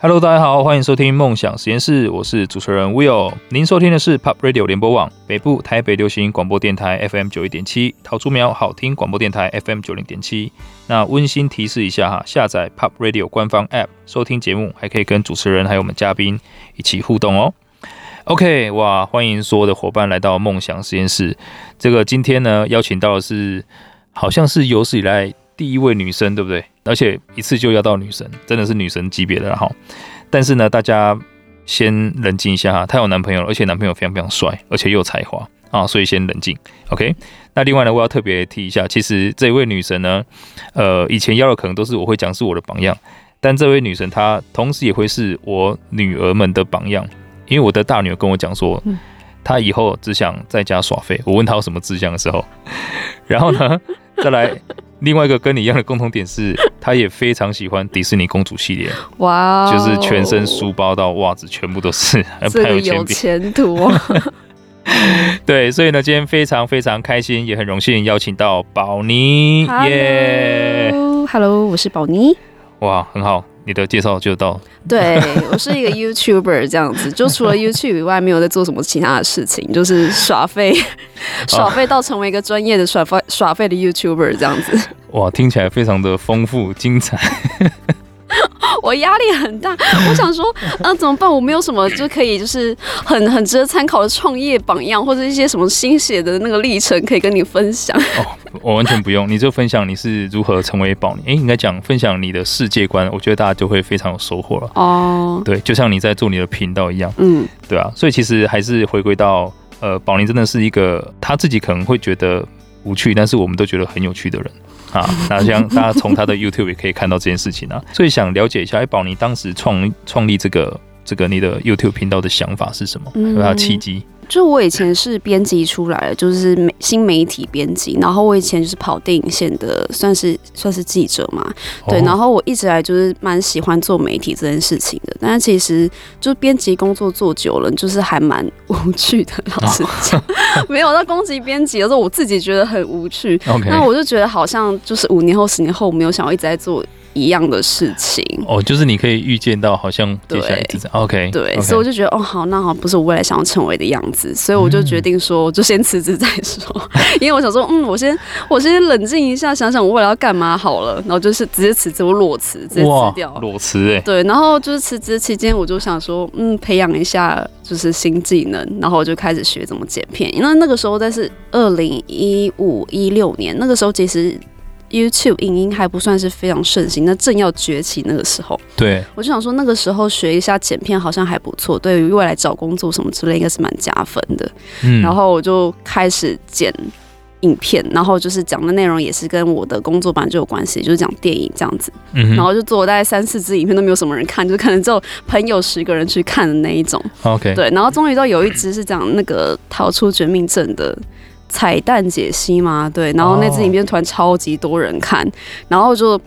Hello，大家好，欢迎收听梦想实验室，我是主持人 Will。您收听的是 Pop Radio 联播网北部台北流行广播电台 FM 九一点七，桃竹苗好听广播电台 FM 九零点七。那温馨提示一下哈，下载 Pop Radio 官方 App 收听节目，还可以跟主持人还有我们嘉宾一起互动哦。OK，哇，欢迎所有的伙伴来到梦想实验室。这个今天呢，邀请到的是好像是有史以来第一位女生，对不对？而且一次就要到女神，真的是女神级别的哈。但是呢，大家先冷静一下哈，她有男朋友了，而且男朋友非常非常帅，而且又有才华啊，所以先冷静。OK，那另外呢，我要特别提一下，其实这位女神呢，呃，以前邀的可能都是我会讲是我的榜样，但这位女神她同时也会是我女儿们的榜样，因为我的大女儿跟我讲说，她以后只想在家耍废。我问她有什么志向的时候，然后呢，再来。另外一个跟你一样的共同点是，他也非常喜欢迪士尼公主系列，哇 Wow，就是全身书包到袜子全部都是，这个有前途哦。对，所以呢，今天非常非常开心，也很荣幸邀请到宝妮，耶 Hello，Hello，我是宝妮，哇，很好。你的介绍就到，对，我是一个 YouTuber 这样子，就除了 YouTube 以外，没有在做什么其他的事情，就是耍废，耍废到成为一个专业的耍废耍废的 YouTuber 这样子。哇，听起来非常的丰富精彩。我压力很大，我想说，啊，怎么办？我没有什么就可以，就是很很值得参考的创业榜样，或者一些什么心血的那个历程可以跟你分享。哦，我完全不用，你就分享你是如何成为宝林。哎，应该讲分享你的世界观，我觉得大家就会非常有收获了。哦，对，就像你在做你的频道一样，嗯，对啊，所以其实还是回归到，呃，宝林真的是一个他自己可能会觉得无趣，但是我们都觉得很有趣的人。啊，那像大家从他的 YouTube 也可以看到这件事情啊，所以想了解一下，哎，宝你当时创创立这个这个你的 YouTube 频道的想法是什么？有没有契机？就我以前是编辑出来的，就是媒新媒体编辑，然后我以前就是跑电影线的，算是算是记者嘛，对，然后我一直来就是蛮喜欢做媒体这件事情的，但是其实就编辑工作做久了，就是还蛮无趣的，老实讲，没有在攻击编辑，的时候我自己觉得很无趣。那我就觉得好像就是五年后、十年后，我没有想要一直在做。一样的事情。哦，就是你可以预见到，好像接下来这样。对，OK，对.所以我就觉得哦，好，那好，不是我未来想要成为的样子，所以我就决定说，就先辞职再说，因为我想说，嗯，我先我先冷静一下，想想我未来要干嘛好了，然后就是直接辞职，我裸辞，直接辞掉，裸辞哎，对，然后就是辞职期间，我就想说，嗯，培养一下就是新技能，然后我就开始学怎么剪片，因为那个时候在是二零一五一六年，那个时候其实。YouTube 影音还不算是非常盛行，那正要崛起那个时候，对，我就想说那个时候学一下剪片好像还不错，对于未来找工作什么之类应该是蛮加分的。嗯，然后我就开始剪影片，然后就是讲的内容也是跟我的工作本来就有关系，就是讲电影这样子。嗯，然后就做了大概三四支影片都没有什么人看，就可能只有朋友十个人去看的那一种。OK，对，然后终于到有一支是讲那个逃出绝命镇的。彩蛋解析嘛，对，然后那支影片突然超级多人看，oh. 然后就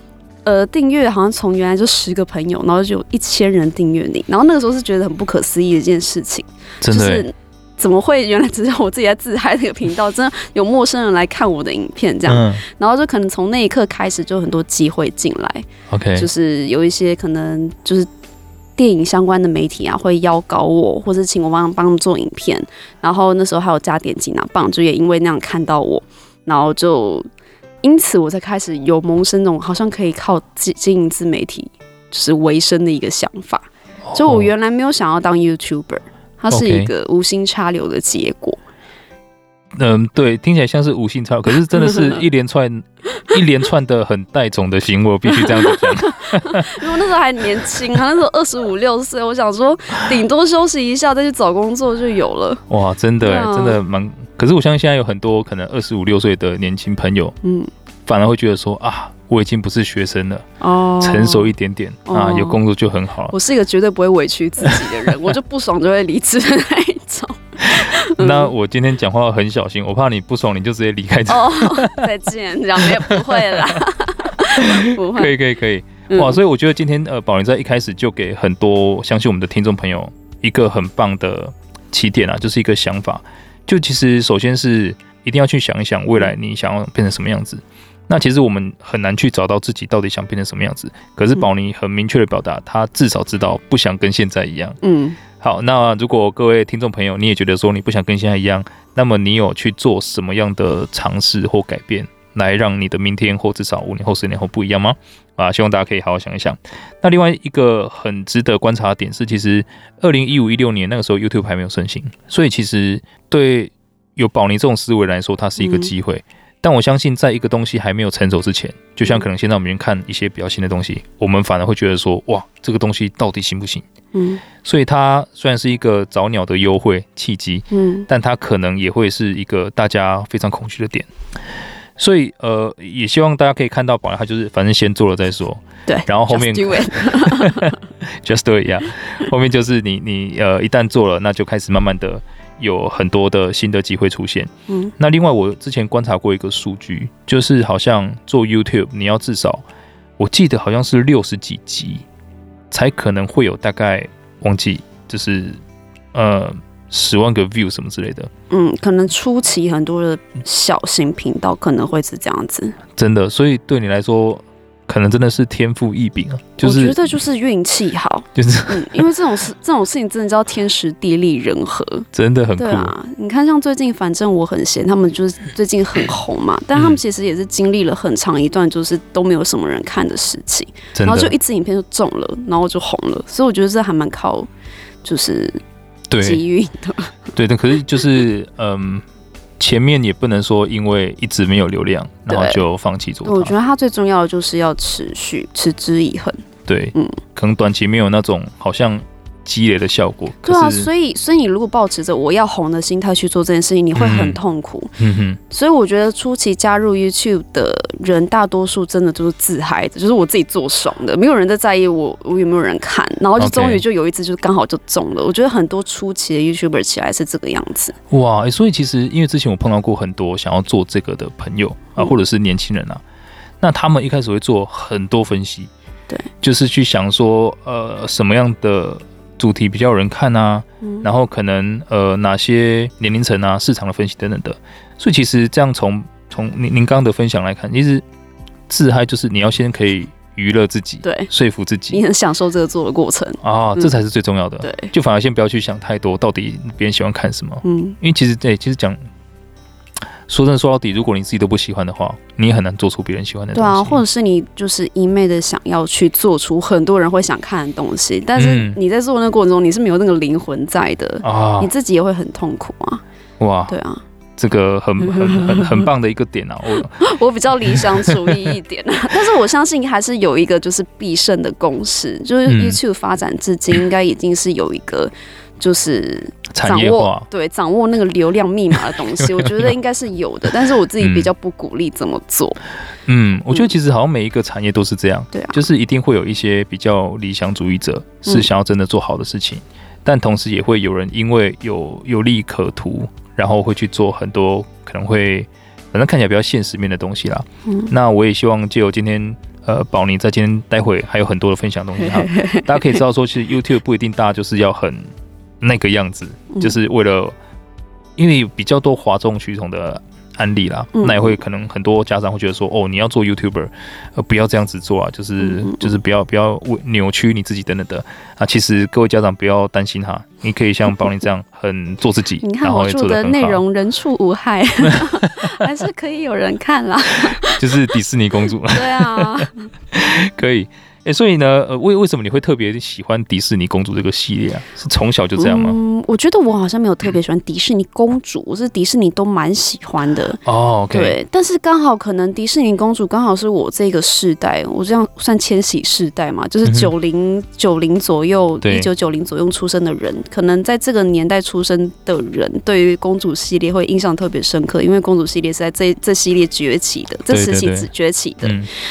呃订阅好像从原来就十个朋友，然后就有一千人订阅你，然后那个时候是觉得很不可思议的一件事情，真的就是怎么会原来只是我自己在自嗨这个频道，真的有陌生人来看我的影片这样，嗯、然后就可能从那一刻开始就很多机会进来，OK，就是有一些可能就是。电影相关的媒体啊，会邀稿我，或者请我帮帮做影片。然后那时候还有加点击拿，棒就也因为那样看到我，然后就因此我才开始有萌生那种好像可以靠经经营自媒体就是维生的一个想法。就我原来没有想要当 YouTuber，它是一个无心插柳的结果。嗯，对，听起来像是无心插柳，可是真的是 一连串。一连串的很带种的行为，我必须这样子讲。因为那时候还年轻，他那时候二十五六岁，我想说顶多休息一下再去找工作就有了。哇，真的，啊、真的蛮。可是我相信现在有很多可能二十五六岁的年轻朋友，嗯，反而会觉得说啊，我已经不是学生了，哦，成熟一点点啊，有工作就很好了。我是一个绝对不会委屈自己的人，我就不爽就会离职的那一种。那我今天讲话很小心，我怕你不爽，你就直接离开这。哦，再见，这样也不会啦。不会，可以，可以，可以。哇，所以我觉得今天呃，宝林在一开始就给很多相信我们的听众朋友一个很棒的起点啊，就是一个想法。就其实首先是一定要去想一想未来你想要变成什么样子。那其实我们很难去找到自己到底想变成什么样子。可是宝妮很明确的表达，他至少知道不想跟现在一样。嗯，好，那如果各位听众朋友你也觉得说你不想跟现在一样，那么你有去做什么样的尝试或改变，来让你的明天或至少五年后、十年后不一样吗？啊，希望大家可以好好想一想。那另外一个很值得观察的点是，其实二零一五一六年那个时候 YouTube 还没有盛行，所以其实对有保尼这种思维来说，它是一个机会。嗯但我相信，在一个东西还没有成熟之前，就像可能现在我们看一些比较新的东西，我们反而会觉得说，哇，这个东西到底行不行？嗯，所以它虽然是一个早鸟的优惠契机，嗯，但它可能也会是一个大家非常恐惧的点。所以，呃，也希望大家可以看到，宝来它就是反正先做了再说，对，然后后面 just do it，just do it，呀，后面就是你你呃一旦做了，那就开始慢慢的。有很多的新的机会出现。嗯，那另外我之前观察过一个数据，就是好像做 YouTube，你要至少，我记得好像是六十几集，才可能会有大概忘记，就是呃十万个 view 什么之类的。嗯，可能初期很多的小型频道可能会是这样子。真的，所以对你来说。可能真的是天赋异禀啊！就是、我觉得就是运气好，就是嗯，因为这种事这种事情真的叫天时地利人和，真的很酷。对啊，你看像最近反正我很闲，他们就是最近很红嘛，但他们其实也是经历了很长一段就是都没有什么人看的事情，然后就一支影片就中了，然后就红了，所以我觉得这还蛮靠就是机运的。对的，可是就是嗯。前面也不能说因为一直没有流量，然后就放弃做。我觉得它最重要的就是要持续，持之以恒。对，嗯，可能短期没有那种好像。积累的效果，对啊，所以所以你如果抱持着我要红的心态去做这件事情，你会很痛苦。嗯哼，所以我觉得初期加入 YouTube 的人，大多数真的都是自嗨的，就是我自己做爽的，没有人在在意我我有没有人看，然后就终于就有一次就刚好就中了。我觉得很多初期的 YouTuber 起来是这个样子。哇，所以其实因为之前我碰到过很多想要做这个的朋友啊，或者是年轻人啊，那他们一开始会做很多分析，对，就是去想说呃什么样的。主题比较有人看啊，嗯、然后可能呃哪些年龄层啊，市场的分析等等的，所以其实这样从从您您刚刚的分享来看，其实自嗨就是你要先可以娱乐自己，对，说服自己，你很享受这个做的过程。啊，这才是最重要的。对，就反而先不要去想太多，到底别人喜欢看什么，嗯，因为其实对，其实讲。说真的，说到底，如果你自己都不喜欢的话，你也很难做出别人喜欢的东西。对啊，或者是你就是一昧的想要去做出很多人会想看的东西，但是你在做那个过程中，你是没有那个灵魂在的啊，你自己也会很痛苦啊。哇，对啊，这个很很很很棒的一个点啊。我 我比较理想主义一点啊，但是我相信还是有一个就是必胜的公式，就是 YouTube 发展至今应该已经是有一个。就是掌握对掌握那个流量密码的东西，我觉得应该是有的，但是我自己比较不鼓励这么做。嗯，我觉得其实好像每一个产业都是这样，对啊，就是一定会有一些比较理想主义者是想要真的做好的事情，但同时也会有人因为有有利可图，然后会去做很多可能会反正看起来比较现实面的东西啦。嗯，那我也希望借由今天呃宝妮在今天待会还有很多的分享东西哈，大家可以知道说，其实 YouTube 不一定大家就是要很。那个样子，就是为了，因为比较多哗众取宠的案例啦，那也会可能很多家长会觉得说，哦，你要做 YouTuber，呃，不要这样子做啊，就是就是不要不要扭曲你自己等等的啊。其实各位家长不要担心哈，你可以像宝林这样很做自己，你看我做的内容人畜无害，还是可以有人看啦。就是迪士尼公主，对啊，可以。哎、欸，所以呢，呃，为为什么你会特别喜欢迪士尼公主这个系列啊？是从小就这样吗？嗯，我觉得我好像没有特别喜欢迪士尼公主，我是迪士尼都蛮喜欢的。哦对，但是刚好可能迪士尼公主刚好是我这个世代，我这样算千禧世代嘛，就是九零九零左右，一九九零左右出生的人，可能在这个年代出生的人，对于公主系列会印象特别深刻，因为公主系列是在这这系列崛起的，这时期只崛起的。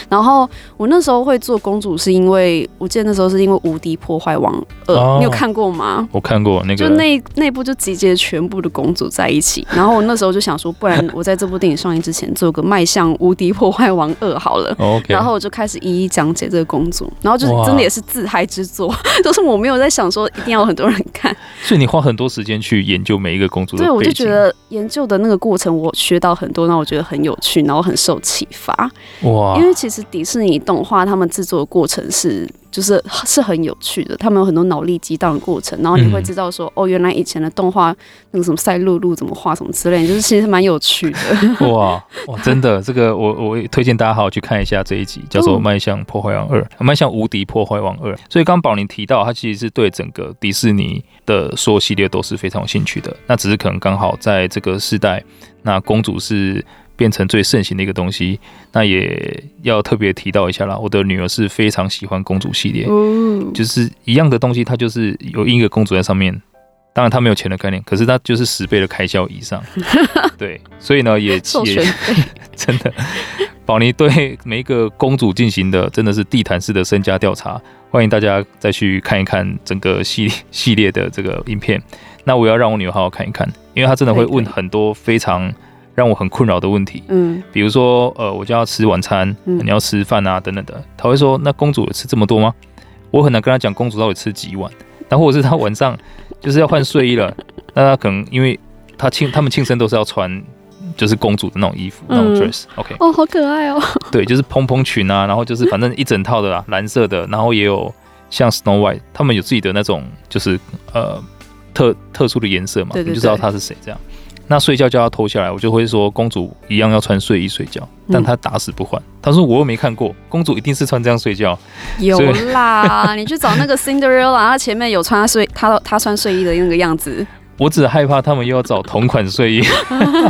然后我那时候会做公主。是因为我记得那时候是因为《无敌破坏王二》，哦，你有看过吗？我看过那个，就那那部就集结全部的公主在一起。然后我那时候就想说，不然 我在这部电影上映之前做个迈向《无敌破坏王二》好了。哦 okay，然后我就开始一一讲解这个公主，然后就真的也是自嗨之作，就是我没有在想说一定要有很多人看。所以你花很多时间去研究每一个公主的。对，我就觉得研究的那个过程，我学到很多，让我觉得很有趣，然后很受启发。哇！因为其实迪士尼动画他们制作的过程是。就是是很有趣的，他们有很多脑力激荡的过程，然后你会知道说，嗯、哦，原来以前的动画那个什么赛璐璐怎么画什么之类，就是其实蛮有趣的。哇 哇，真的，这个我我推荐大家好好去看一下这一集，叫做《迈向破坏王二》，迈向无敌破坏王二。所以刚宝林提到，他其实是对整个迪士尼的所有系列都是非常有兴趣的，那只是可能刚好在这个时代，那公主是。变成最盛行的一个东西，那也要特别提到一下啦。我的女儿是非常喜欢公主系列，就是一样的东西，它就是有一个公主在上面。当然，她没有钱的概念，可是她就是十倍的开销以上。对，所以呢，也也 真的，宝妮对每一个公主进行的真的是地毯式的身家调查。欢迎大家再去看一看整个系 系列的这个影片。那我要让我女儿好好看一看，因为她真的会问很多非常。让我很困扰的问题，嗯，比如说，呃，我就要吃晚餐，嗯、你要吃饭啊，等等的，他会说，那公主有吃这么多吗？我很难跟他讲公主到底吃几碗，然后或者是他晚上就是要换睡衣了，那他可能因为他庆他们庆生都是要穿就是公主的那种衣服，嗯、那种 dress，OK，、okay、哦，好可爱哦，对，就是蓬蓬裙啊，然后就是反正一整套的啦，蓝色的，然后也有像 Snow White，他们有自己的那种就是呃特特殊的颜色嘛，对对对，你就知道他是谁这样。那睡觉叫他脱下来，我就会说公主一样要穿睡衣睡觉，但他打死不换。他说我又没看过，公主一定是穿这样睡觉。有啦，你去找那个 Cinderella，她前面有穿他睡，他他穿睡衣的那个样子。我只害怕他们又要找同款睡衣。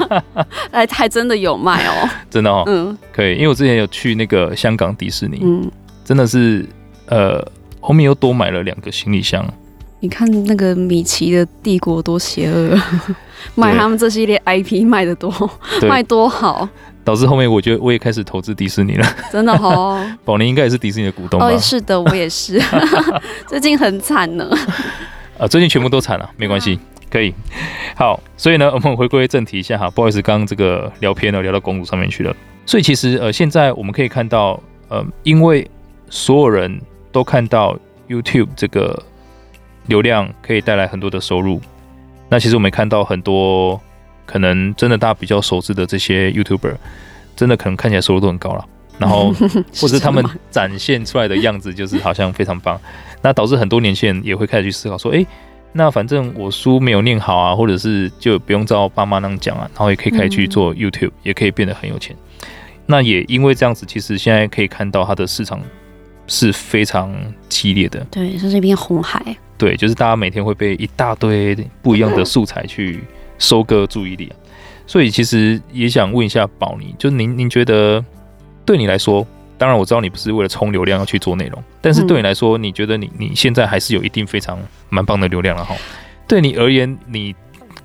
哎，还真的有卖哦，真的哦，嗯，可以，因为我之前有去那个香港迪士尼，嗯，真的是，呃，后面又多买了两个行李箱。你看那个米奇的帝国多邪恶，卖他们这系列 IP 卖的多，卖多好，导致后面我觉得我也开始投资迪士尼了。真的哦，宝林应该也是迪士尼的股东吧？哦，是的，我也是，最近很惨呢。啊，最近全部都惨了，没关系，可以。好，所以呢，我们回归正题一下哈，不好意思，刚刚这个聊偏了，聊到公主上面去了。所以其实呃，现在我们可以看到，呃，因为所有人都看到 YouTube 这个。流量可以带来很多的收入，那其实我们看到很多可能真的大家比较熟知的这些 YouTuber，真的可能看起来收入都很高了，然后 或者他们展现出来的样子就是好像非常棒，那导致很多年轻人也会开始去思考说，诶，那反正我书没有念好啊，或者是就不用照爸妈那样讲啊，然后也可以开始去做 YouTube，也可以变得很有钱。那也因为这样子，其实现在可以看到它的市场是非常激烈的，对，这是一片红海。对，就是大家每天会被一大堆不一样的素材去收割注意力啊，所以其实也想问一下宝妮，就您您觉得对你来说，当然我知道你不是为了冲流量要去做内容，但是对你来说，你觉得你你现在还是有一定非常蛮棒的流量了哈？对你而言，你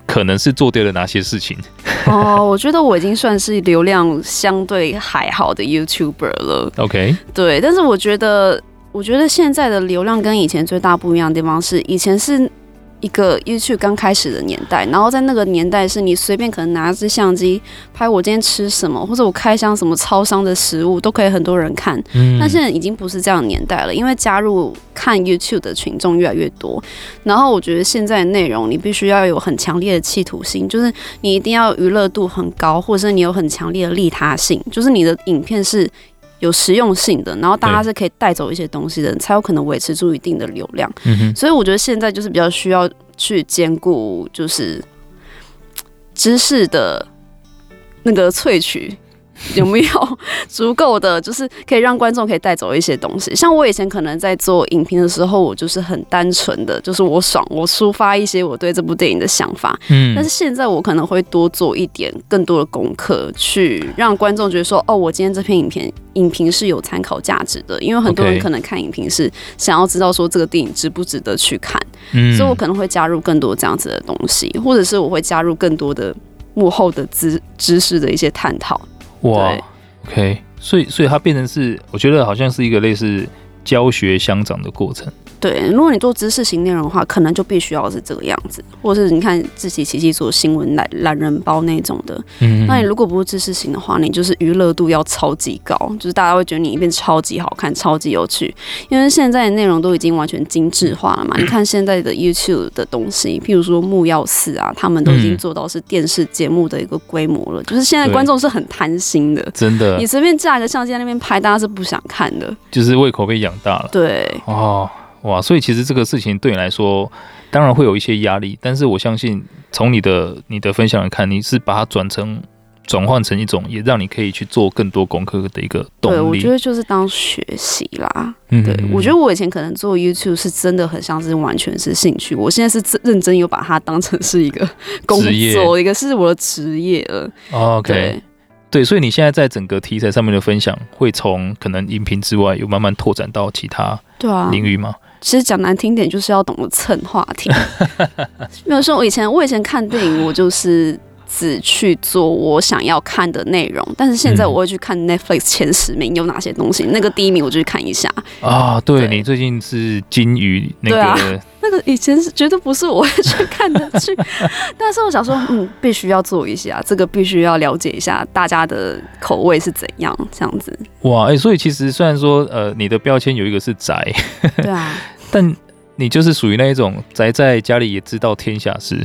可能是做对了哪些事情？哦，我觉得我已经算是流量相对还好的 YouTuber 了。OK，对，但是我觉得。我觉得现在的流量跟以前最大不一样的地方是，以前是一个 YouTube 刚开始的年代，然后在那个年代是你随便可能拿支相机拍我今天吃什么，或者我开箱什么超商的食物都可以很多人看。嗯，但现在已经不是这样的年代了，因为加入看 YouTube 的群众越来越多，然后我觉得现在的内容你必须要有很强烈的企图心，就是你一定要娱乐度很高，或者是你有很强烈的利他性，就是你的影片是。有实用性的，然后大家是可以带走一些东西的，才有可能维持住一定的流量。嗯。所以我觉得现在就是比较需要去兼顾，就是知识的那个萃取。有没有 足够的，就是可以让观众可以带走一些东西？像我以前可能在做影评的时候，我就是很单纯的，就是我爽，我抒发一些我对这部电影的想法。嗯，但是现在我可能会多做一点更多的功课，去让观众觉得说，哦，我今天这篇影片影评是有参考价值的。因为很多人可能看影评是想要知道说这个电影值不值得去看，嗯，所以我可能会加入更多这样子的东西，或者是我会加入更多的幕后的知知识的一些探讨。哇，OK，所以所以它变成是，我觉得好像是一个类似教学相长的过程。对，如果你做知识型内容的话，可能就必须要是这个样子，或者是你看自己奇奇做新闻懒懒人包那种的。嗯，那你如果不是知识型的话，你就是娱乐度要超级高，就是大家会觉得你一边超级好看、超级有趣。因为现在的内容都已经完全精致化了嘛。你看现在的 YouTube 的东西，譬如说木曜四啊，他们都已经做到是电视节目的一个规模了。就是现在观众是很贪心的，真的。你随便架一个相机在那边拍，大家是不想看的。就是胃口被养大了。对。哦。哇，所以其实这个事情对你来说，当然会有一些压力，但是我相信从你的你的分享来看，你是把它转成转换成一种，也让你可以去做更多功课的一个动力。对，我觉得就是当学习啦。嗯，对，我觉得我以前可能做 YouTube 是真的很像是完全是兴趣，我现在是认真有把它当成是一个工作，一个是我的职业了。OK，对，对，所以你现在在整个题材上面的分享，会从可能音频之外，有慢慢拓展到其他对啊领域吗？其实讲难听点，就是要懂得蹭话题。没有说，我以前我以前看电影，我就是只去做我想要看的内容。但是现在我会去看 Netflix 前十名有哪些东西，那个第一名我就去看一下。啊，对，对你最近是金鱼那个、啊，那个以前是绝对不是我会去看的剧。但是我想说，嗯，必须要做一下，这个必须要了解一下大家的口味是怎样，这样子。哇，哎、欸，所以其实虽然说，呃，你的标签有一个是宅，对啊。但你就是属于那一种宅在家里也知道天下事的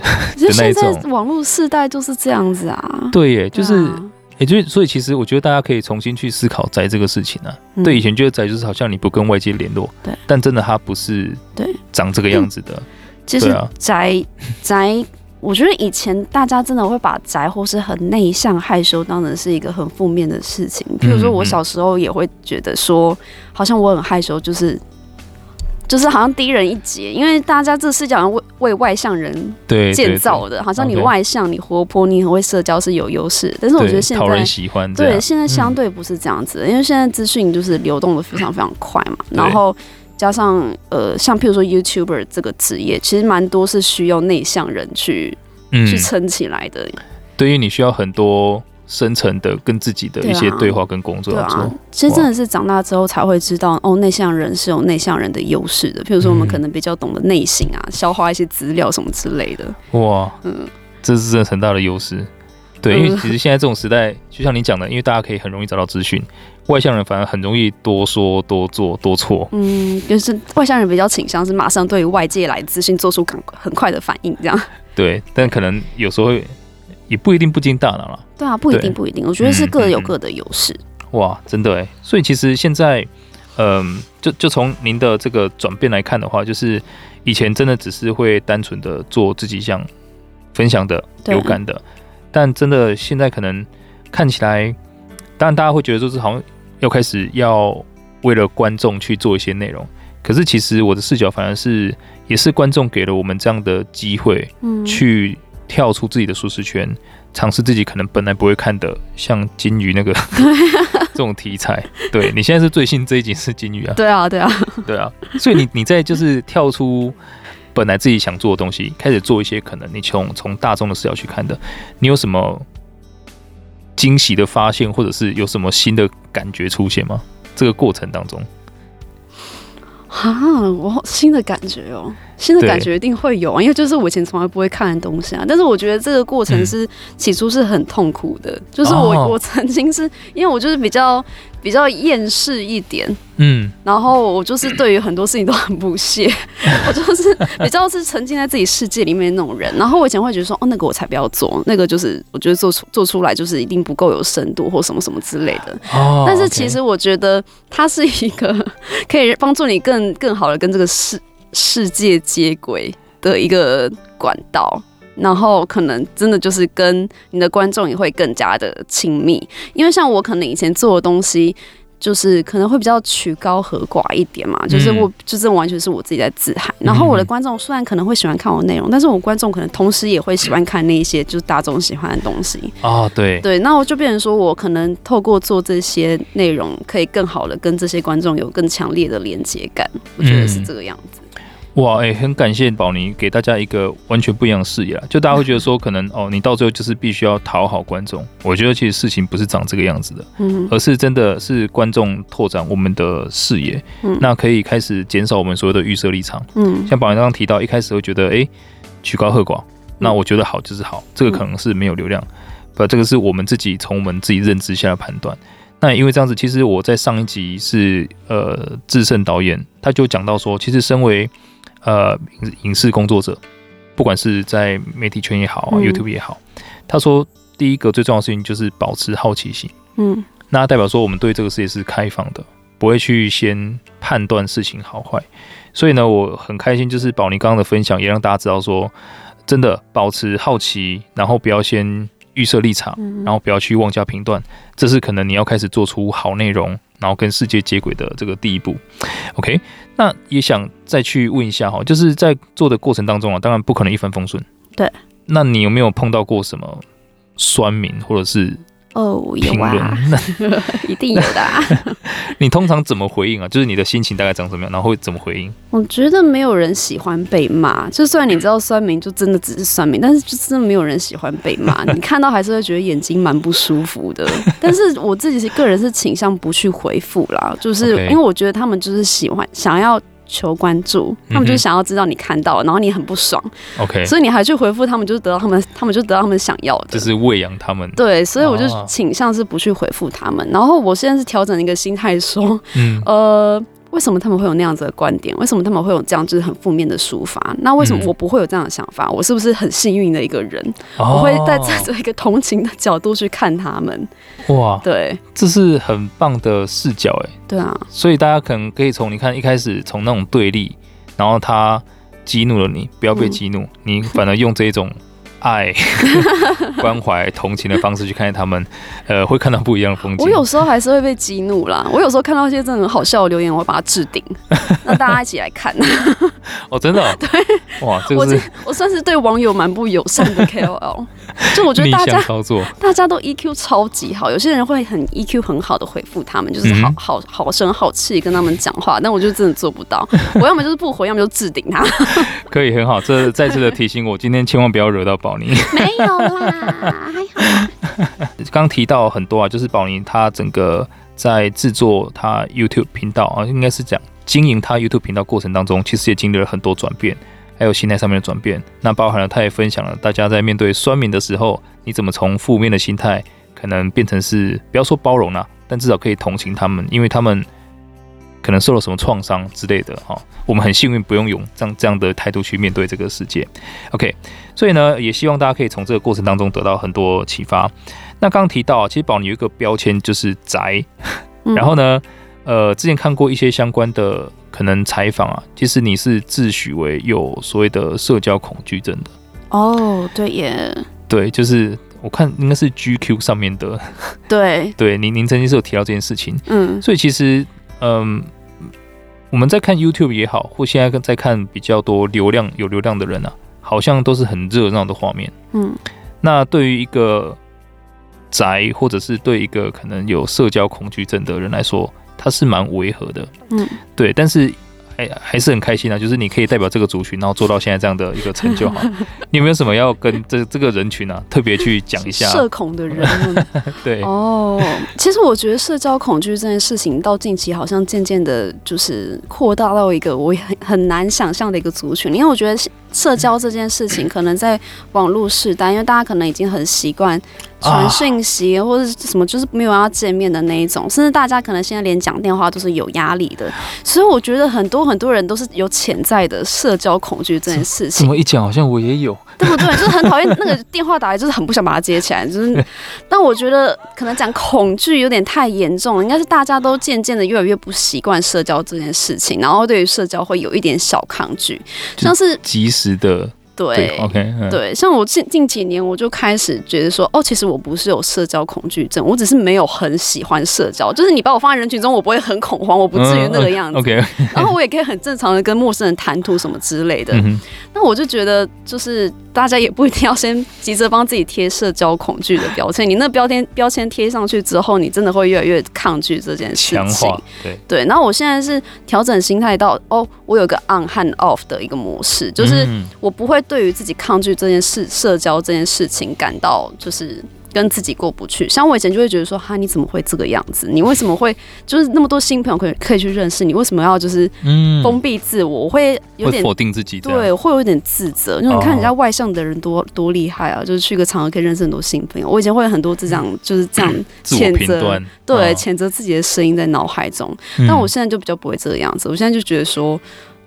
那一种。现在网络世代就是这样子啊。对耶，就是，也就所以其实我觉得大家可以重新去思考宅这个事情啊。对，以前觉得宅就是好像你不跟外界联络，对。但真的它不是对长这个样子的。其实宅宅，我觉得以前大家真的会把宅或是很内向害羞当成是一个很负面的事情。比如说我小时候也会觉得说，好像我很害羞，就是。就是好像低人一截，因为大家这个世界好像为为外向人建造的，好像你外向、你活泼、你很会社交是有优势。但是我觉得现在讨人喜欢，对，现在相对不是这样子，因为现在资讯就是流动的非常非常快嘛。然后加上呃，像譬如说 YouTuber 这个职业，其实蛮多是需要内向人去去撑起来的。对于你需要很多。深层的跟自己的一些对话跟工作要做，对啊，其实真的是长大之后才会知道，哦，内向人是有内向人的优势的。譬如说，我们可能比较懂得内心啊，嗯，消化一些资料什么之类的。哇，嗯，这是真的很大的优势。对，因为其实现在这种时代，就像你讲的，因为大家可以很容易找到资讯，外向人反而很容易多说多做多错。嗯，就是外向人比较倾向是马上对于外界来资讯做出很很快的反应，这样。对，但可能有时候会。也不一定不经大脑了，对啊，不一定不一定，我觉得是各有各的优势。哇，真的哎，所以其实现在，嗯，就就从您的这个转变来看的话，就是以前真的只是会单纯的做自己想分享的、有感的，但真的现在可能看起来，当然大家会觉得说是好像要开始要为了观众去做一些内容，可是其实我的视角反而是也是观众给了我们这样的机会，嗯，去。跳出自己的舒适圈，尝试自己可能本来不会看的，像金鱼那个 这种题材。对，你现在是最新这一集是金鱼啊？对啊，对啊，对啊。所以你你在就是跳出本来自己想做的东西，开始做一些可能你从从大众的视角去看的，你有什么惊喜的发现，或者是有什么新的感觉出现吗？这个过程当中，啊，我新的感觉哦。新的感觉一定会有啊，因为就是我以前从来不会看的东西啊。但是我觉得这个过程是起初是很痛苦的，嗯、就是我我曾经是因为我就是比较比较厌世一点，嗯，然后我就是对于很多事情都很不屑，我就是比较是沉浸在自己世界里面那种人。然后我以前会觉得说，哦，那个我才不要做，那个就是我觉得做出做出来就是一定不够有深度或什么什么之类的。哦，但是其实我觉得它是一个 可以帮助你更更好的跟这个世。世界接轨的一个管道，然后可能真的就是跟你的观众也会更加的亲密，因为像我可能以前做的东西，就是可能会比较曲高和寡一点嘛，就是我就是完全是我自己在自嗨，然后我的观众虽然可能会喜欢看我的内容，但是我观众可能同时也会喜欢看那一些就是大众喜欢的东西哦，对。对，那我就变成说我可能透过做这些内容，可以更好的跟这些观众有更强烈的连接感，我觉得是这个样子。哇，哎、欸，很感谢宝妮给大家一个完全不一样的视野啦。就大家会觉得说，可能哦，你到最后就是必须要讨好观众。我觉得其实事情不是长这个样子的，嗯，而是真的是观众拓展我们的视野，嗯，那可以开始减少我们所有的预设立场，嗯，像宝妮刚刚提到，一开始会觉得，哎、欸，曲高和寡，那我觉得好就是好，这个可能是没有流量，不，这个是我们自己从我们自己认知下的判断。那因为这样子，其实我在上一集是呃智胜导演，他就讲到说，其实身为呃，影视工作者，不管是在媒体圈也好，嗯，YouTube 也好，他说第一个最重要的事情就是保持好奇心。嗯，那代表说我们对这个世界是开放的，不会去先判断事情好坏。所以呢，我很开心，就是宝妮刚刚的分享，也让大家知道说，真的保持好奇，然后不要先预设立场，然后不要去妄加评断，这是可能你要开始做出好内容。然后跟世界接轨的这个第一步，OK，那也想再去问一下哈，就是在做的过程当中啊，当然不可能一帆风顺。对，那你有没有碰到过什么酸民或者是？哦，有啊，一定有的啊。你通常怎么回应啊？就是你的心情大概长什么样，然后会怎么回应？我觉得没有人喜欢被骂，就算你知道酸民就真的只是酸民，但是就真的没有人喜欢被骂。你看到还是会觉得眼睛蛮不舒服的。但是我自己是个人是倾向不去回复啦，就是因为我觉得他们就是喜欢想要。求关注，他们就是想要知道你看到，然后你很不爽，OK，所以你还去回复他们，就是得到他们，他们就得到他们想要的，就是喂养他们。对，所以我就倾向是不去回复他们。然后我现在是调整一个心态，说，嗯，呃。为什么他们会有那样子的观点？为什么他们会有这样就是很负面的抒发？那为什么我不会有这样的想法？我是不是很幸运的一个人？我会带着一个同情的角度去看他们。哇，对，这是很棒的视角哎。对啊，所以大家可能可以从你看一开始从那种对立，然后他激怒了你，不要被激怒，嗯、你反而用这一种。爱、关怀、同情的方式去看待他们，呃，会看到不一样的风景。我有时候还是会被激怒啦。我有时候看到一些真的很好笑的留言，我会把它置顶，让大家一起来看。哦，真的、哦？对，哇，这个是我我算是对网友蛮不友善的 KOL。就我觉得大家操作，大家都 EQ 超级好，有些人会很 EQ 很好的回复他们，就是好、嗯、好好声好气跟他们讲话，但我就真的做不到。我要么就是不回，要么就置顶他。可以很好，这再次的提醒我，今天千万不要惹到宝妮。没有啦，还好。刚提到很多啊，就是宝妮他整个在制作他 YouTube 频道啊，应该是讲经营他 YouTube 频道过程当中，其实也经历了很多转变。还有心态上面的转变，那包含了他也分享了大家在面对酸民的时候，你怎么从负面的心态可能变成是不要说包容了，但至少可以同情他们，因为他们可能受了什么创伤之类的哈。我们很幸运不用用这样这样的态度去面对这个世界。OK，所以呢，也希望大家可以从这个过程当中得到很多启发。那刚刚提到，其实宝妮有一个标签就是宅，然后呢，呃，之前看过一些相关的。可能采访啊，其实你是自诩为有所谓的社交恐惧症的。哦，对耶，对，就是我看应该是 GQ 上面的，对，对，您您曾经是有提到这件事情，嗯，所以其实嗯，我们在看 YouTube 也好，或现在在看比较多流量有流量的人啊，好像都是很热闹的画面，嗯，那对于一个宅或者是对一个可能有社交恐惧症的人来说。他是蛮违和的，嗯，对，但是还还是很开心啊，就是你可以代表这个族群，然后做到现在这样的一个成就哈。你有没有什么要跟这这个人群啊特别去讲一下？社恐的人，对哦，其实我觉得社交恐惧这件事情到近期好像渐渐的，就是扩大到一个我很很难想象的一个族群，因为我觉得社交这件事情可能在网络时代，因为大家可能已经很习惯。传讯息或者什么，就是没有要见面的那一种，甚至大家可能现在连讲电话都是有压力的，所以我觉得很多很多人都是有潜在的社交恐惧这件事情。怎么一讲，好像我也有，对不对？就是很讨厌那个电话打来，就是很不想把它接起来。就是，但我觉得可能讲恐惧有点太严重了，应该是大家都渐渐的越来越不习惯社交这件事情，然后对于社交会有一点小抗拒，像是及时的。对，对，OK，对，像我近近几年，我就开始觉得说，哦，其实我不是有社交恐惧症，我只是没有很喜欢社交。就是你把我放在人群中，我不会很恐慌，我不至于那个样子。嗯、OK，然后我也可以很正常的跟陌生人谈吐什么之类的。嗯、那我就觉得，就是大家也不一定要先急着帮自己贴社交恐惧的标签。你那标签标签贴上去之后，你真的会越来越抗拒这件事情。对对。然后我现在是调整心态到，哦，我有个 on 和 off 的一个模式，就是我不会对于自己抗拒这件事、社交这件事情感到就是。跟自己过不去，像我以前就会觉得说，哈，你怎么会这个样子？你为什么会就是那么多新朋友可以可以去认识你？为什么要就是封闭自我？我会有点否定自己，对，会有点自责。因为你看人家外向的人多多厉害啊，就是去个场合可以认识很多新朋友。我以前会有很多这样就是这样谴责，对，谴责自己的声音在脑海中。但我现在就比较不会这个样子，我现在就觉得说。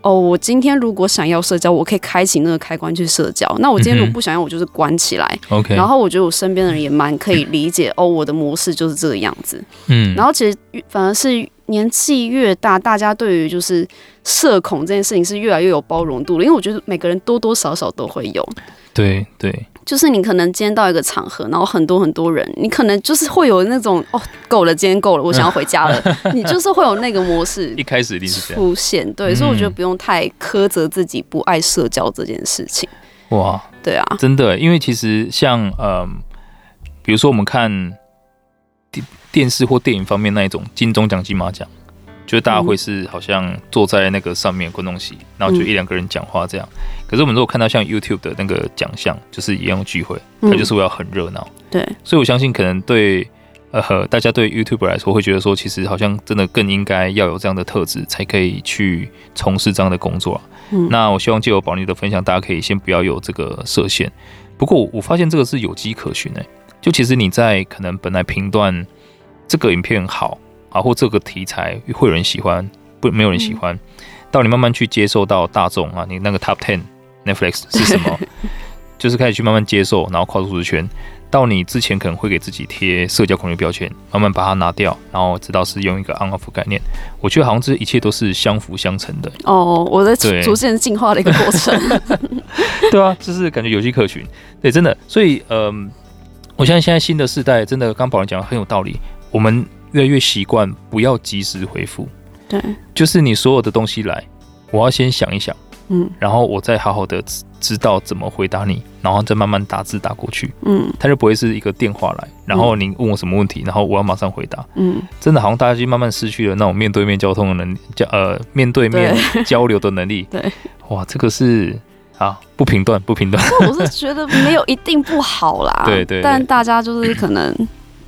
哦，我今天如果想要社交，我可以开启那个开关去社交。那我今天如果不想要，我就是关起来。OK。然后我觉得我身边的人也蛮可以理解，哦，我的模式就是这个样子。嗯。然后其实反而是年纪越大，大家对于就是社恐这件事情是越来越有包容度了，因为我觉得每个人多多少少都会有。对对。就是你可能今天到一个场合，然后很多很多人，你可能就是会有那种哦，够了，今天够了，我想要回家了。你就是会有那个模式，一开始一定是出现，对，所以我觉得不用太苛责自己不爱社交这件事情。哇，对啊，真的，因为其实像呃，比如说我们看电电视或电影方面那一种金钟奖、金马奖。就大家会是好像坐在那个上面观众席，然后就一两个人讲话这样。可是我们如果看到像 YouTube 的那个奖项，就是一样聚会，它就是为了很热闹。对，所以我相信可能对呃大家对 YouTuber 来说会觉得说，其实好像真的更应该要有这样的特质，才可以去从事这样的工作。嗯那我希望借由宝妮的分享，大家可以先不要有这个设限。不过我发现这个是有迹可循诶，就其实你在可能本来评断这个影片好。啊，或这个题材会有人喜欢，不没有人喜欢，嗯、到你慢慢去接受到大众啊，你那个 Top Ten Netflix 是什么，就是开始去慢慢接受，然后跨出舒适圈。到你之前可能会给自己贴社交恐惧标签，慢慢把它拿掉，然后直到是用一个 On Off 概念。我觉得好像这一切都是相辅相成的。哦，我在逐渐进化的一个过程。对，啊，就是感觉有迹可循。对，真的。所以，嗯、呃，我相信现在新的世代真的，刚宝妮讲的很有道理。我们。越来越习惯不要及时回复，对，就是你所有的东西来，我要先想一想，嗯，然后我再好好的知道怎么回答你，然后再慢慢打字打过去，嗯，他就不会是一个电话来，然后你问我什么问题，然后我要马上回答，嗯，真的好像大家就慢慢失去了那种面对面交通的能力，交呃面对面 交流的能力，对，哇，这个是啊不评断不评断，我是觉得没有一定不好啦，对，对对，但大家就是可能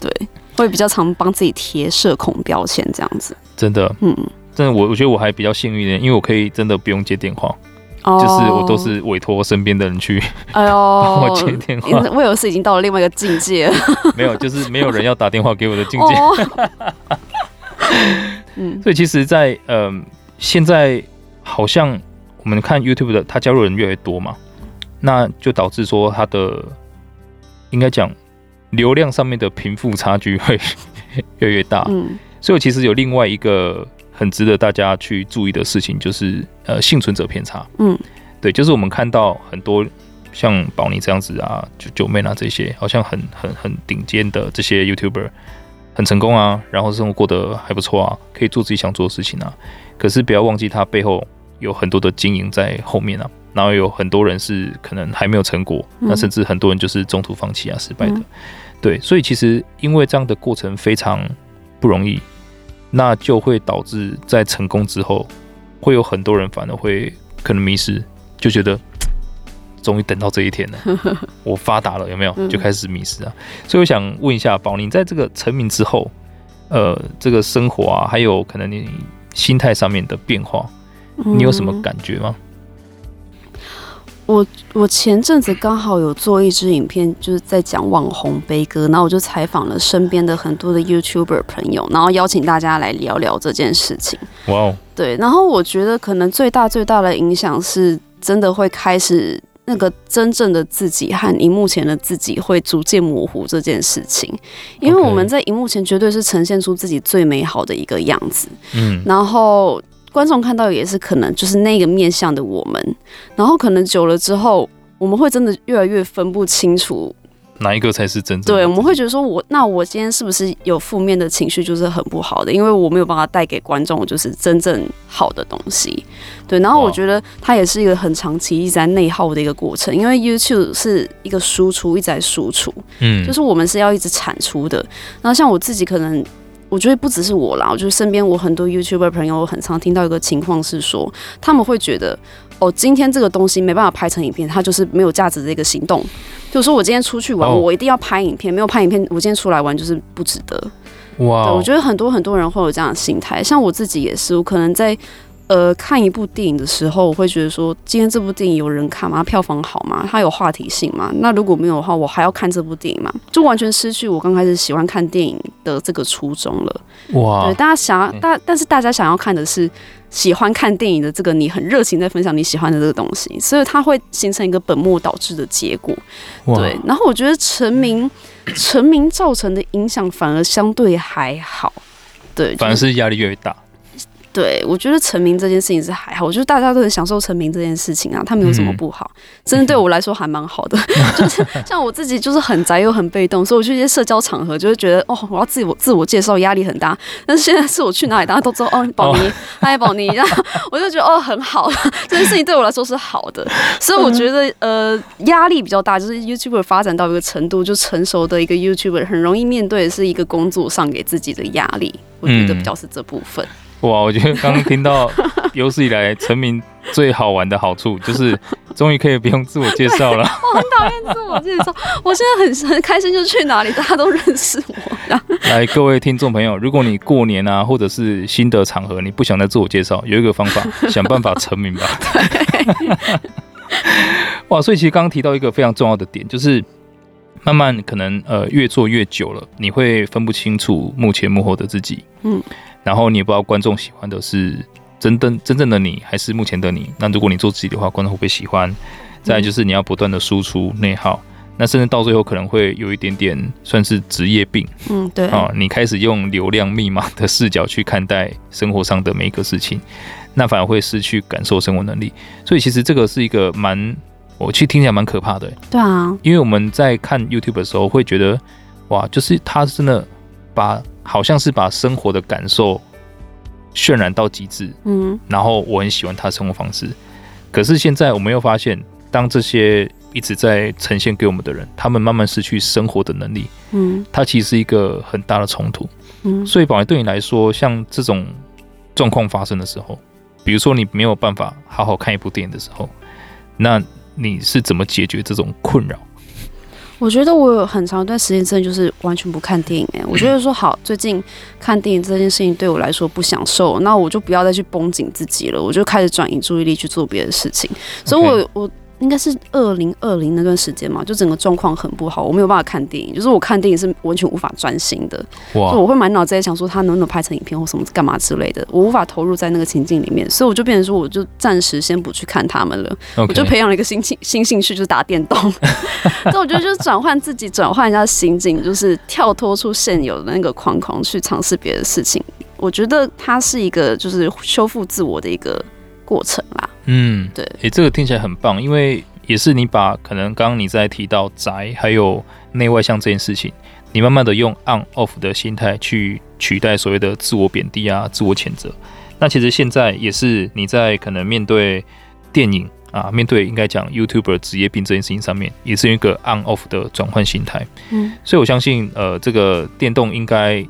对。会比较常帮自己贴社恐标签这样子，真的，嗯，真的，我我觉得我还比较幸运一点，因为我可以真的不用接电话，哦、就是我都是委托身边的人去，哎呦，帮我接电话。我以为是已经到了另外一个境界了，没有，就是没有人要打电话给我的境界。嗯，所以其实在，在呃，现在好像我们看 YouTube 的，他加入人越来越多嘛，那就导致说他的应该讲。流量上面的贫富差距会 越来越大，嗯，所以其实有另外一个很值得大家去注意的事情，就是呃幸存者偏差，嗯，对，就是我们看到很多像宝妮这样子啊，九九妹啊这些，好像很很很顶尖的这些 YouTuber 很成功啊，然后生活过得还不错啊，可以做自己想做的事情啊，可是不要忘记他背后有很多的经营在后面啊。然后有很多人是可能还没有成果，那甚至很多人就是中途放弃啊，失败的。对，所以其实因为这样的过程非常不容易，那就会导致在成功之后，会有很多人反而会可能迷失，就觉得终于等到这一天了，我发达了，有没有？就开始迷失啊。所以我想问一下宝林，在这个成名之后，呃，这个生活啊，还有可能你心态上面的变化，你有什么感觉吗？我我前阵子刚好有做一支影片，就是在讲网红悲歌，然后我就采访了身边的很多的 YouTuber 朋友，然后邀请大家来聊聊这件事情。哇哦，对，然后我觉得可能最大最大的影响是，真的会开始那个真正的自己和荧幕前的自己会逐渐模糊这件事情，因为我们在荧幕前绝对是呈现出自己最美好的一个样子，嗯，然后。观众看到也是可能就是那个面向的我们，然后可能久了之后，我们会真的越来越分不清楚。哪一个才是真正的？对，我们会觉得说我，我那我今天是不是有负面的情绪，就是很不好的，因为我没有办法带给观众就是真正好的东西。对，然后我觉得它也是一个很长期一直在内耗的一个过程，因为 YouTube 是一个输出一直在输出，嗯，就是我们是要一直产出的。然后像我自己可能，我觉得不只是我啦，我觉得身边我很多 YouTuber 朋友，我很常听到一个情况是说，他们会觉得。哦，今天这个东西没办法拍成影片，它就是没有价值的一个行动。就是说我今天出去玩，我一定要拍影片，没有拍影片，我今天出来玩就是不值得。哇 Wow，我觉得很多很多人会有这样的心态，像我自己也是，我可能在。呃，看一部电影的时候，我会觉得说，今天这部电影有人看吗？票房好吗？它有话题性吗？那如果没有的话，我还要看这部电影吗？就完全失去我刚开始喜欢看电影的这个初衷了。哇！对，大家想要大，但是大家想要看的是喜欢看电影的这个你很热情在分享你喜欢的这个东西，所以它会形成一个本末倒置的结果。对，然后我觉得成名，成名造成的影响反而相对还好。对，反而是压力越大。对，我觉得成名这件事情是还好，我觉得大家都很享受成名这件事情啊，他没有什么不好，嗯、真的对我来说还蛮好的。就是像我自己就是很宅又很被动，所以我去一些社交场合就会觉得哦，我要自我自我介绍压力很大。但是现在是我去哪里大家都知道哦，宝妮，嗨宝妮，然后我就觉得哦很好，这件事情对我来说是好的。所以我觉得呃压力比较大，就是 YouTuber 发展到一个程度，就成熟的一个 YouTuber 很容易面对的是一个工作上给自己的压力，我觉得比较是这部分。嗯哇，我觉得刚刚听到 有史以来成名最好玩的好处，就是终于可以不用自我介绍了。我很讨厌自我介绍，我现在很很开心，就去哪里大家都认识我。来，各位听众朋友，如果你过年啊，或者是新的场合，你不想再自我介绍，有一个方法，想办法成名吧。哇，所以其实刚刚提到一个非常重要的点，就是慢慢可能呃越做越久了，你会分不清楚幕前幕后的自己。嗯。然后你也不知道观众喜欢的是真正真正的你，还是目前的你。那如果你做自己的话，观众会不会喜欢？再来就是你要不断的输出内耗，那甚至到最后可能会有一点点算是职业病。嗯，对。啊，你开始用流量密码的视角去看待生活上的每一个事情，那反而会失去感受生活能力。所以其实这个是一个蛮，我其实听起来蛮可怕的。对啊，因为我们在看 YouTube 的时候会觉得，哇，就是他真的把。好像是把生活的感受渲染到极致，嗯，然后我很喜欢他的生活方式。可是现在我们又发现，当这些一直在呈现给我们的人，他们慢慢失去生活的能力，嗯，它其实是一个很大的冲突，嗯。所以，宝妮对你来说，像这种状况发生的时候，比如说你没有办法好好看一部电影的时候，那你是怎么解决这种困扰？我觉得我有很长一段时间真的就是完全不看电影哎，我觉得说好，最近看电影这件事情对我来说不享受，那我就不要再去绷紧自己了，我就开始转移注意力去做别的事情，所以我我。应该是二零二零那段时间嘛，就整个状况很不好，我没有办法看电影，就是我看电影是完全无法专心的，哇就我会满脑子在想说他能不能拍成影片或什么干嘛之类的，我无法投入在那个情境里面，所以我就变成说，我就暂时先不去看他们了.我就培养了一个新兴新兴趣，就是打电动。所以我觉得就是转换自己，转换一下心境，就是跳脱出现有的那个框框，去尝试别的事情。我觉得它是一个就是修复自我的一个过程啦。嗯，对，诶、欸，这个听起来很棒，因为也是你把可能刚刚你在提到宅还有内外向这件事情，你慢慢的用 on off 的心态去取代所谓的自我贬低啊、自我谴责。那其实现在也是你在可能面对电影啊，面对应该讲 YouTuber 职业病这件事情上面，也是一个 on off 的转换心态。嗯，所以我相信，呃，这个电动应该。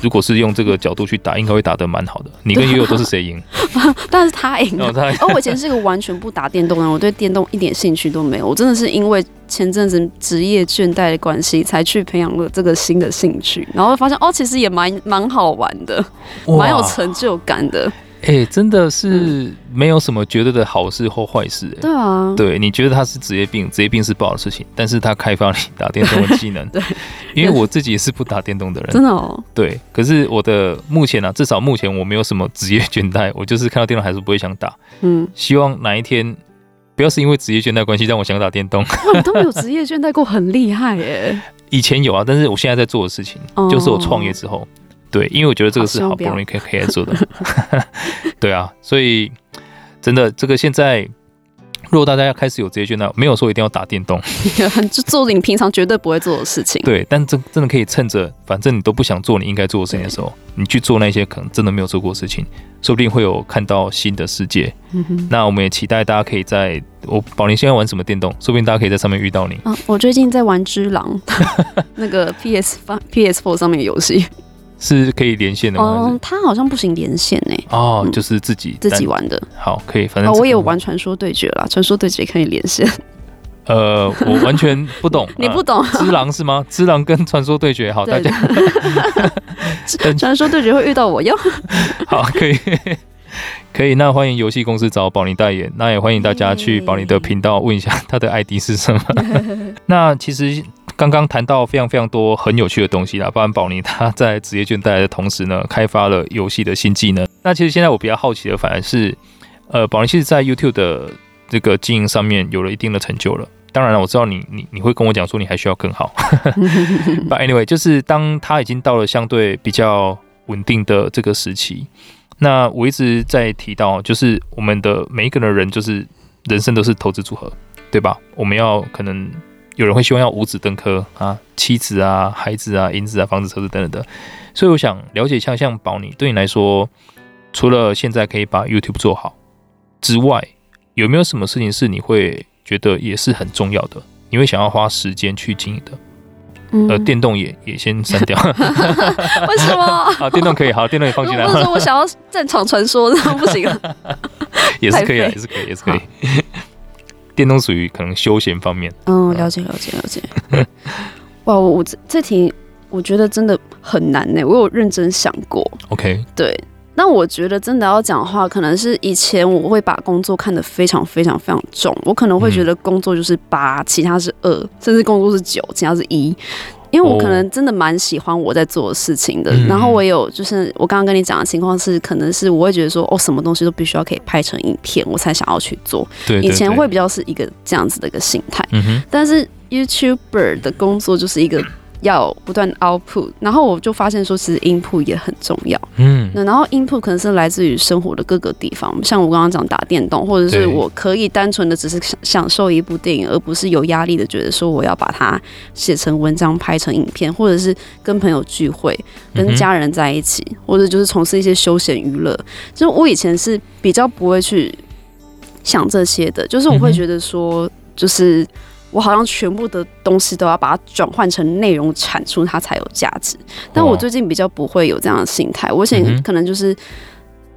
如果是用这个角度去打，应该会打得蛮好的。你跟悠悠都是谁赢？但是他赢了。哦，我以前是一个完全不打电动的人，我对电动一点兴趣都没有。我真的是因为前阵子职业倦怠的关系，才去培养了这个新的兴趣，然后发现哦，其实也蛮蛮好玩的，蛮有成就感的。哎、欸，真的是没有什么绝对的好事或坏事、欸。对啊，对，你觉得他是职业病，职业病是不好的事情，但是他开发你打电动的技能。对，因为我自己也是不打电动的人。真的哦。对，可是我的目前呢、啊，至少目前我没有什么职业倦怠，我就是看到电动还是不会想打。嗯。希望哪一天不要是因为职业倦怠关系让我想打电动。哇，你都没有职业倦怠过，很厉害耶。以前有啊，但是我现在在做的事情，就是我创业之后。对，因为我觉得这个是好不容易可以可以做的，对啊，所以真的这个现在如果大家要开始有职业倦怠，没有说一定要打电动，就做你平常绝对不会做的事情。对，但真真的可以趁着，反正你都不想做你应该做的事情的时候，你去做那些可能真的没有做过的事情，说不定会有看到新的世界。嗯哼。那我们也期待大家可以在我宝林现在玩什么电动，说不定大家可以在上面遇到你。啊，我最近在玩《只狼》，那个 PS PS Four 上面的游戏。是可以连线的吗？哦，它好像不行连线呢。哦，就是自己自己玩的。好，可以，反正我也有玩传说对决啦，传说对决可以连线。呃，我完全不懂。你不懂？只狼是吗？只狼跟传说对决，好，大家。传说对决会遇到我哟。好，可以，可以。那欢迎游戏公司找宝林代言，那也欢迎大家去宝林的频道问一下他的 ID 是什么。那其实。刚刚谈到非常非常多很有趣的东西啦，包含宝妮他在职业倦怠的同时呢，开发了游戏的新技能。那其实现在我比较好奇的，反而是，呃，宝妮其实，在 YouTube 的这个经营上面有了一定的成就了。当然了，我知道你你你会跟我讲说你还需要更好。But anyway，就是当他已经到了相对比较稳定的这个时期，那我一直在提到，就是我们的每一个人，就是人生都是投资组合，对吧？我们要可能。有人会希望要五子登科啊，妻子啊，孩子啊，银子啊，房子、车子等等的，所以我想了解一下，像宝你对你来说，除了现在可以把 YouTube 做好之外，有没有什么事情是你会觉得也是很重要的？你会想要花时间去经营的？嗯，呃，电动也也先删掉。为什么？好，电动可以，好，电动也放进来。我说我想要战场传说，那不行了。也是可以啊，也是可以，也是可以。电动属于可能休闲方面，嗯，了解了解了解。哇，我我这这题我觉得真的很难呢，我有认真想过。OK，对，那我觉得真的要讲的话，可能是以前我会把工作看得非常非常非常重，我可能会觉得工作就是八，嗯，其他是二，甚至工作是九，其他是一。因为我可能真的蛮喜欢我在做的事情的，哦、然后我有就是我刚刚跟你讲的情况是，可能是我会觉得说，哦，什么东西都必须要可以拍成影片，我才想要去做。对，以前会比较是一个这样子的一个心态。嗯。但是 YouTuber 的工作就是一个。要不断 output，然后我就发现说，其实 input 也很重要。嗯，那然后 input 可能是来自于生活的各个地方，像我刚刚讲打电动，或者是我可以单纯的只是享享受一部电影，而不是有压力的觉得说我要把它写成文章、拍成影片，或者是跟朋友聚会、跟家人在一起，或者就是从事一些休闲娱乐。就我以前是比较不会去想这些的，就是我会觉得说，就是。我好像全部的东西都要把它转换成内容产出，它才有价值。但我最近比较不会有这样的心态，我现在可能就是。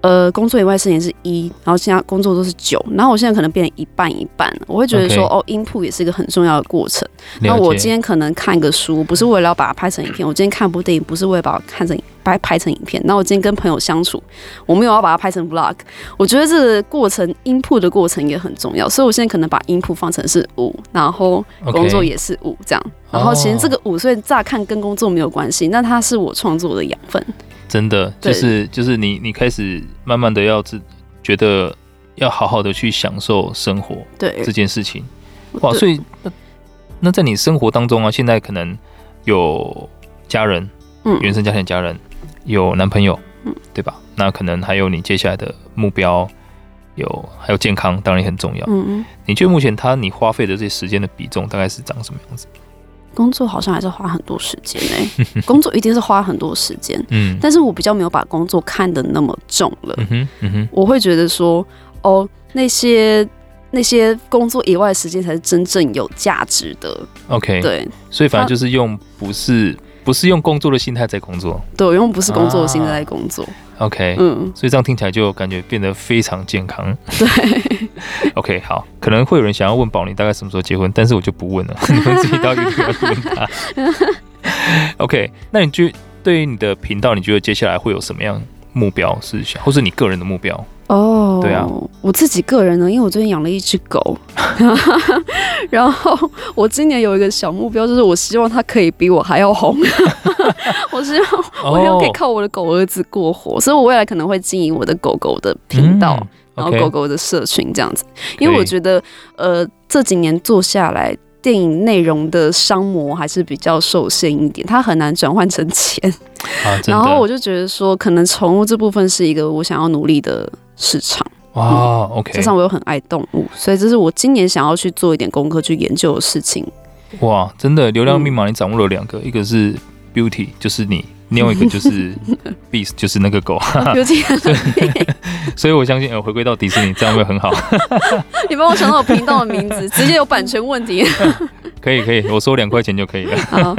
呃，工作以外事情是一，然后现在工作都是九，然后我现在可能变成一半一半，我会觉得说.哦，input 也是一个很重要的过程。那我今天可能看个书，不是为了要把它拍成影片；我今天看部电影，不是为了把它看成拍拍成影片。那我今天跟朋友相处，我没有要把它拍成 vlog。我觉得这个过程 input 的过程也很重要，所以我现在可能把 input 放成是五，然后工作也是五这样。然后其实这个五，所以乍看跟工作没有关系，那它是我创作的养分。真的就是就是你你开始慢慢的要自觉得要好好的去享受生活，对这件事情，哇！所以那那在你生活当中啊，现在可能有家人，嗯，原生家庭家人，有男朋友，嗯，对吧？那可能还有你接下来的目标，有还有健康，当然也很重要。嗯嗯，你觉得目前他你花费的这些时间的比重大概是长什么样子？工作好像还是花很多时间呢，工作一定是花很多时间，嗯，但是我比较没有把工作看得那么重了，我会觉得说，哦，那些那些工作以外的时间才是真正有价值的，OK，对，所以反正就是用不是。不是用工作的心态在工作，对，用不是工作的心态在工作。啊、OK，嗯，所以这样听起来就感觉变得非常健康。对，OK，好，可能会有人想要问宝妮大概什么时候结婚，但是我就不问了，你们自己到底要问他。OK，那你觉对于你的频道，你觉得接下来会有什么样目标是想，或是你个人的目标？哦，对啊，我自己个人呢，因为我最近养了一只狗，然后我今年有一个小目标，就是我希望它可以比我还要红。我希望我要可以靠我的狗儿子过活，所以我未来可能会经营我的狗狗的频道，嗯、然后狗狗的社群这样子，因为我觉得呃这几年做下来。电影内容的商模还是比较受限一点，它很难转换成钱。啊、然后我就觉得说，可能宠物这部分是一个我想要努力的市场。哇，OK。加上我又很爱动物，所以这是我今年想要去做一点功课去研究的事情。哇，真的，流量密码你掌握了两个，嗯、一个是 Beauty，就是你。另外一个就是 Beast，就是那个狗。所以我相信，呃，回归到迪士尼，这样会很好。你帮我想到我频道的名字，直接有版权问题。可以可以，我收两块钱就可以了。好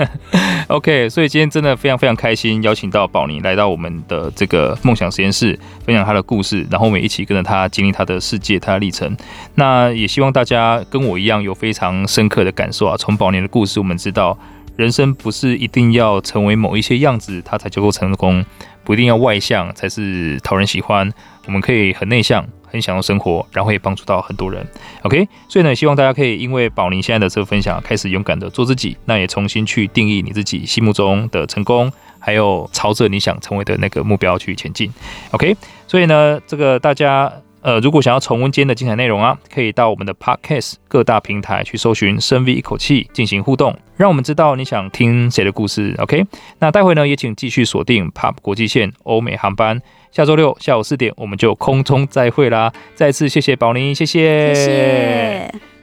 OK，所以今天真的非常非常开心，邀请到宝妮来到我们的这个梦想实验室，分享她的故事，然后我们一起跟着她经历她的世界、她的历程。那也希望大家跟我一样有非常深刻的感受啊！从宝妮的故事，我们知道。人生不是一定要成为某一些样子，它才叫做成功；不一定要外向才是讨人喜欢。我们可以很内向，很享受生活，然后也帮助到很多人。OK，所以呢，希望大家可以因为宝宁现在的这个分享，开始勇敢的做自己，那也重新去定义你自己心目中的成功，还有朝着你想成为的那个目标去前进。OK，所以呢，这个大家。呃，如果想要重温今天的精彩内容啊，可以到我们的 Podcast 各大平台去搜寻“深 V 一口气”进行互动，让我们知道你想听谁的故事。OK，那待会呢也请继续锁定 POP 国际线欧美航班，下周六下午四点我们就空中再会啦！再次谢谢宝妮，谢谢。谢谢。